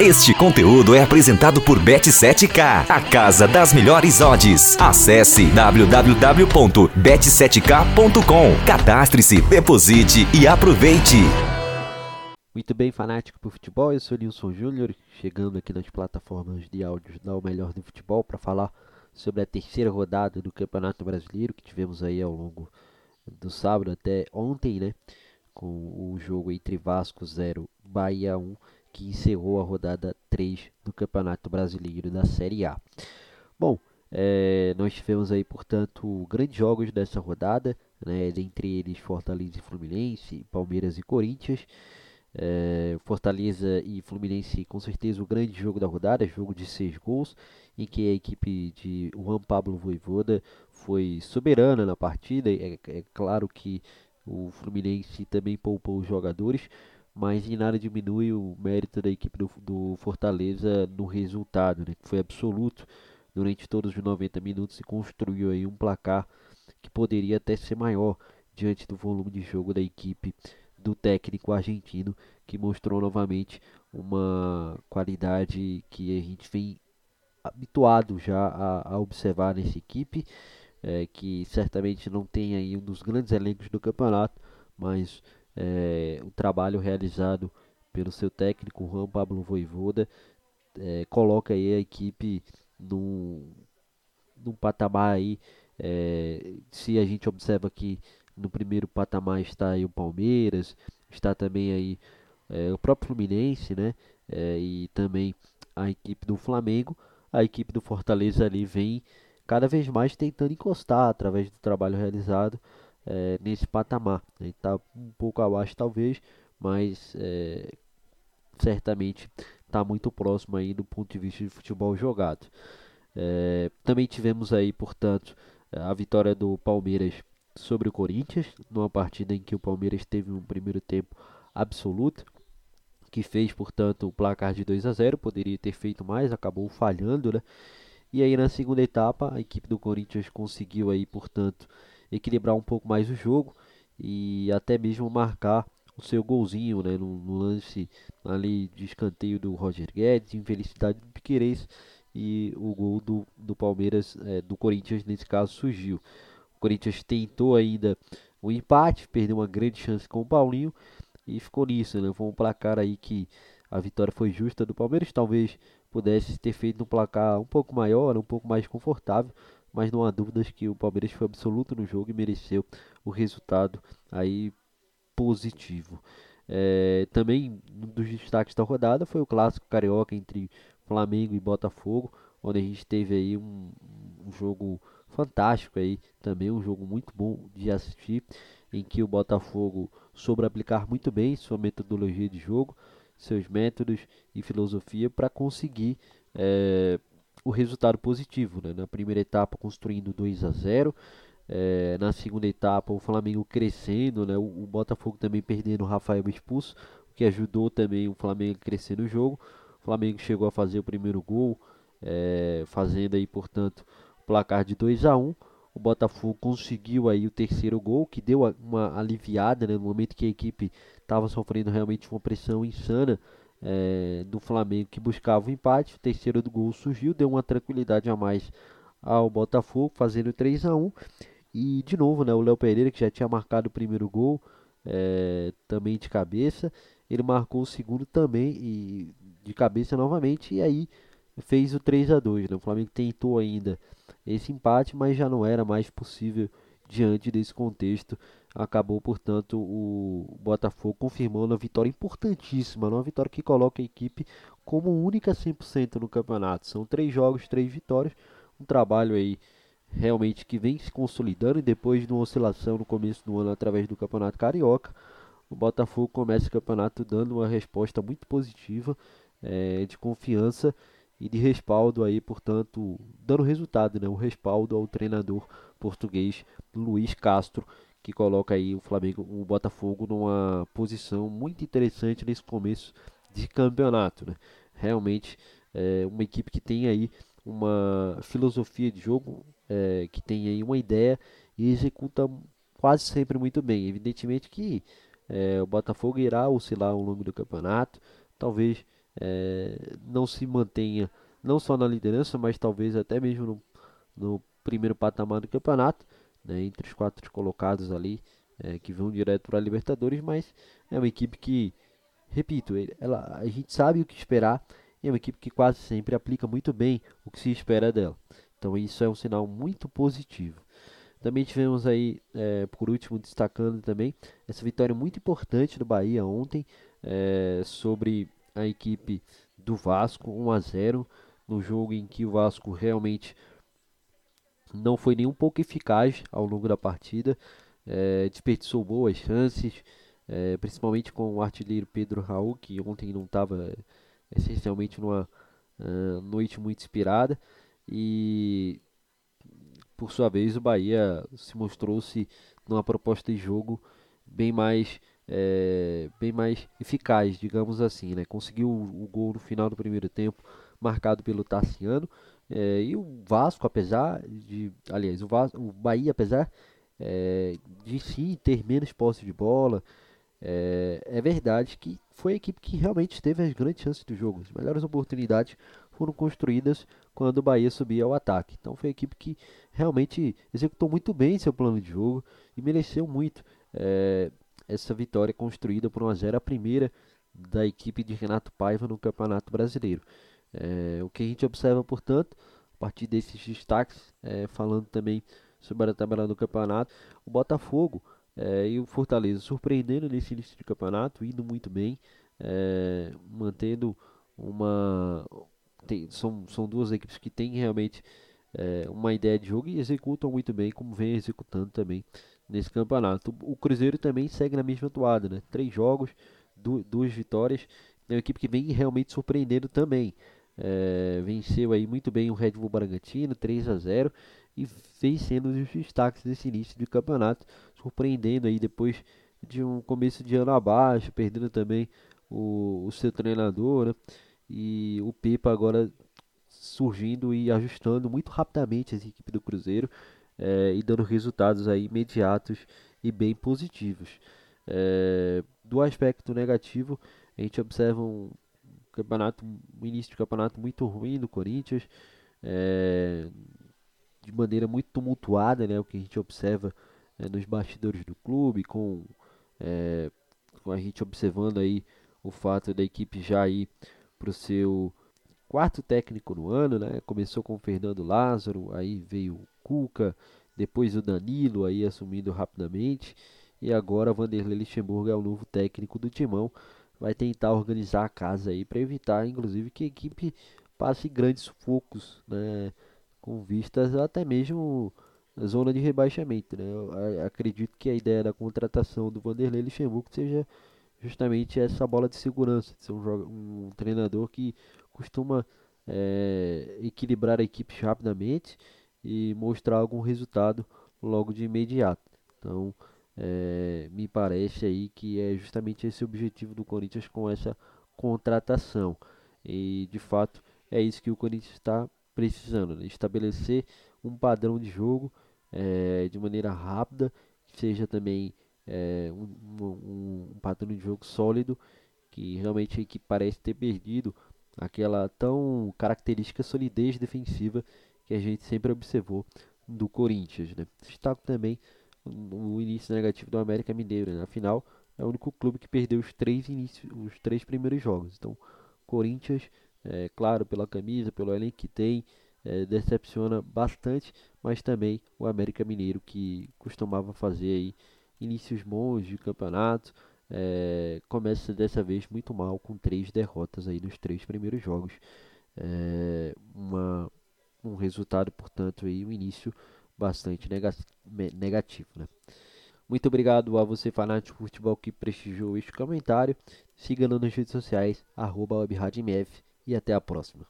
Este conteúdo é apresentado por Bet7k, a casa das melhores odds. Acesse www.bet7k.com. Cadastre-se, deposite e aproveite. Muito bem, fanático por futebol, eu sou Nilson Júnior, chegando aqui nas plataformas de áudios da O Melhor do Futebol para falar sobre a terceira rodada do Campeonato Brasileiro que tivemos aí ao longo do sábado até ontem, né? Com o jogo entre Vasco 0, Bahia 1 que encerrou a rodada 3 do Campeonato Brasileiro da Série A. Bom, é, nós tivemos aí, portanto, grandes jogos dessa rodada, né, dentre eles Fortaleza e Fluminense, Palmeiras e Corinthians. É, Fortaleza e Fluminense, com certeza, o grande jogo da rodada, jogo de seis gols, em que a equipe de Juan Pablo Voivoda foi soberana na partida. É, é claro que o Fluminense também poupou os jogadores, mas em nada diminui o mérito da equipe do, do Fortaleza no resultado, né, que foi absoluto durante todos os 90 minutos e construiu aí um placar que poderia até ser maior diante do volume de jogo da equipe do técnico argentino, que mostrou novamente uma qualidade que a gente vem habituado já a, a observar nessa equipe, é, que certamente não tem aí um dos grandes elencos do campeonato, mas é, o trabalho realizado pelo seu técnico Juan Pablo Voivoda é, coloca aí a equipe num, num patamar aí é, se a gente observa que no primeiro patamar está aí o Palmeiras está também aí é, o próprio Fluminense né? É, e também a equipe do Flamengo a equipe do Fortaleza ali vem cada vez mais tentando encostar através do trabalho realizado é, nesse patamar. Está um pouco abaixo talvez, mas é, certamente está muito próximo aí do ponto de vista de futebol jogado. É, também tivemos aí, portanto, a vitória do Palmeiras sobre o Corinthians, numa partida em que o Palmeiras teve um primeiro tempo absoluto, que fez, portanto, o placar de 2 a 0, poderia ter feito mais, acabou falhando, né? E aí na segunda etapa, a equipe do Corinthians conseguiu aí, portanto, equilibrar um pouco mais o jogo e até mesmo marcar o seu golzinho né, no, no lance ali de escanteio do Roger Guedes, infelicidade do Piqueires e o gol do, do Palmeiras, é, do Corinthians nesse caso surgiu. O Corinthians tentou ainda o empate, perdeu uma grande chance com o Paulinho e ficou nisso, né? Foi um placar aí que a vitória foi justa do Palmeiras, talvez pudesse ter feito um placar um pouco maior, um pouco mais confortável, mas não há dúvidas que o Palmeiras foi absoluto no jogo e mereceu o resultado aí positivo. É, também um dos destaques da rodada foi o clássico carioca entre Flamengo e Botafogo, onde a gente teve aí um, um jogo fantástico aí, também um jogo muito bom de assistir, em que o Botafogo soube aplicar muito bem sua metodologia de jogo, seus métodos e filosofia para conseguir é, o resultado positivo. Né? Na primeira etapa, construindo 2 a 0. É, na segunda etapa, o Flamengo crescendo, né? o, o Botafogo também perdendo o Rafael expulso, o que ajudou também o Flamengo a crescer no jogo. O Flamengo chegou a fazer o primeiro gol, é, fazendo aí, portanto, o placar de 2 a 1 o Botafogo conseguiu aí o terceiro gol, que deu uma aliviada né, no momento que a equipe estava sofrendo realmente uma pressão insana é, do Flamengo que buscava o empate. O terceiro do gol surgiu, deu uma tranquilidade a mais ao Botafogo, fazendo 3 a 1 E de novo, né, o Léo Pereira, que já tinha marcado o primeiro gol, é, também de cabeça, ele marcou o segundo também e de cabeça novamente. E aí fez o 3 a 2 né? O Flamengo tentou ainda esse empate, mas já não era mais possível diante desse contexto acabou, portanto, o Botafogo confirmando a vitória importantíssima, uma vitória que coloca a equipe como única 100% no campeonato. São três jogos, três vitórias, um trabalho aí realmente que vem se consolidando e depois de uma oscilação no começo do ano através do Campeonato Carioca, o Botafogo começa o campeonato dando uma resposta muito positiva, é, de confiança e de respaldo aí, portanto, dando resultado, né? O respaldo ao treinador português Luiz Castro, que coloca aí o Flamengo, o Botafogo numa posição muito interessante nesse começo de campeonato, né? Realmente é uma equipe que tem aí uma filosofia de jogo, é, que tem aí uma ideia e executa quase sempre muito bem. Evidentemente que é, o Botafogo irá oscilar ao longo do campeonato, talvez é, não se mantenha não só na liderança, mas talvez até mesmo no, no primeiro patamar do campeonato, né, entre os quatro colocados ali, é, que vão direto para a Libertadores, mas é uma equipe que, repito, ela, a gente sabe o que esperar e é uma equipe que quase sempre aplica muito bem o que se espera dela. Então isso é um sinal muito positivo. Também tivemos aí, é, por último, destacando também essa vitória muito importante do Bahia ontem é, sobre a equipe do Vasco, 1 a 0 no jogo em que o Vasco realmente não foi nem um pouco eficaz ao longo da partida, é, desperdiçou boas chances, é, principalmente com o artilheiro Pedro Raul, que ontem não estava é, essencialmente numa uh, noite muito inspirada, e por sua vez o Bahia se mostrou-se numa proposta de jogo bem mais é, bem mais eficaz, digamos assim, né? Conseguiu o, o gol no final do primeiro tempo, marcado pelo Tassiano. É, e o Vasco, apesar de. Aliás, o, Vasco, o Bahia, apesar é, de sim ter menos posse de bola, é, é, verdade que foi a equipe que realmente teve as grandes chances do jogo. As melhores oportunidades foram construídas quando o Bahia subia ao ataque. Então foi a equipe que realmente executou muito bem seu plano de jogo e mereceu muito é, essa vitória construída por 1 a 0 a primeira da equipe de Renato Paiva no Campeonato Brasileiro. É, o que a gente observa, portanto, a partir desses destaques, é, falando também sobre a tabela do campeonato, o Botafogo é, e o Fortaleza surpreendendo nesse início de campeonato, indo muito bem, é, mantendo uma. Tem, são, são duas equipes que têm realmente é, uma ideia de jogo e executam muito bem, como vem executando também nesse campeonato. O Cruzeiro também segue na mesma toada, né? Três jogos, duas vitórias. É uma equipe que vem realmente surpreendendo também. É, venceu aí muito bem o Red Bull Bragantino, 3 a 0 e vem sendo os destaques desse início de campeonato, surpreendendo aí depois de um começo de ano abaixo, perdendo também o, o seu treinador, né? E o Pepa agora surgindo e ajustando muito rapidamente essa equipe do Cruzeiro é, e dando resultados aí imediatos e bem positivos. É, do aspecto negativo, a gente observa um campeonato, um início de campeonato muito ruim do Corinthians, é, de maneira muito tumultuada, né, o que a gente observa é, nos bastidores do clube, com, é, com a gente observando aí o fato da equipe já ir para o seu quarto técnico no ano, né? Começou com o Fernando Lázaro, aí veio o Cuca, depois o Danilo aí assumindo rapidamente, e agora Vanderlei Luxemburgo é o novo técnico do Timão vai tentar organizar a casa aí para evitar, inclusive, que a equipe passe grandes sufocos, né? Com vistas até mesmo zona de rebaixamento, né? Eu acredito que a ideia da contratação do Vanderlei Luxemburgo seja justamente essa bola de segurança, de ser um, um treinador que costuma é, equilibrar a equipe rapidamente e mostrar algum resultado logo de imediato. Então, é, me parece aí que é justamente esse o objetivo do Corinthians com essa contratação. E de fato é isso que o Corinthians está precisando, né? estabelecer um padrão de jogo é, de maneira rápida, que seja também é, um, um, um, padrão de jogo sólido, que realmente equipe parece ter perdido aquela tão característica solidez defensiva que a gente sempre observou do Corinthians. Né? Destaco também o início negativo do América Mineiro. Né? Afinal, é o único clube que perdeu os três, início, os três primeiros jogos. Então, Corinthians, é, claro, pela camisa, pelo elenco que tem, é, decepciona bastante, mas também o América Mineiro que costumava fazer aí inícios bons de campeonato, é, começa dessa vez muito mal com três derrotas aí nos três primeiros jogos. É, uma, um resultado, portanto, aí um início bastante negativo. Né? Muito obrigado a você, fanático futebol, que prestigiou este comentário. Siga-nos nas redes sociais, arroba e até a próxima.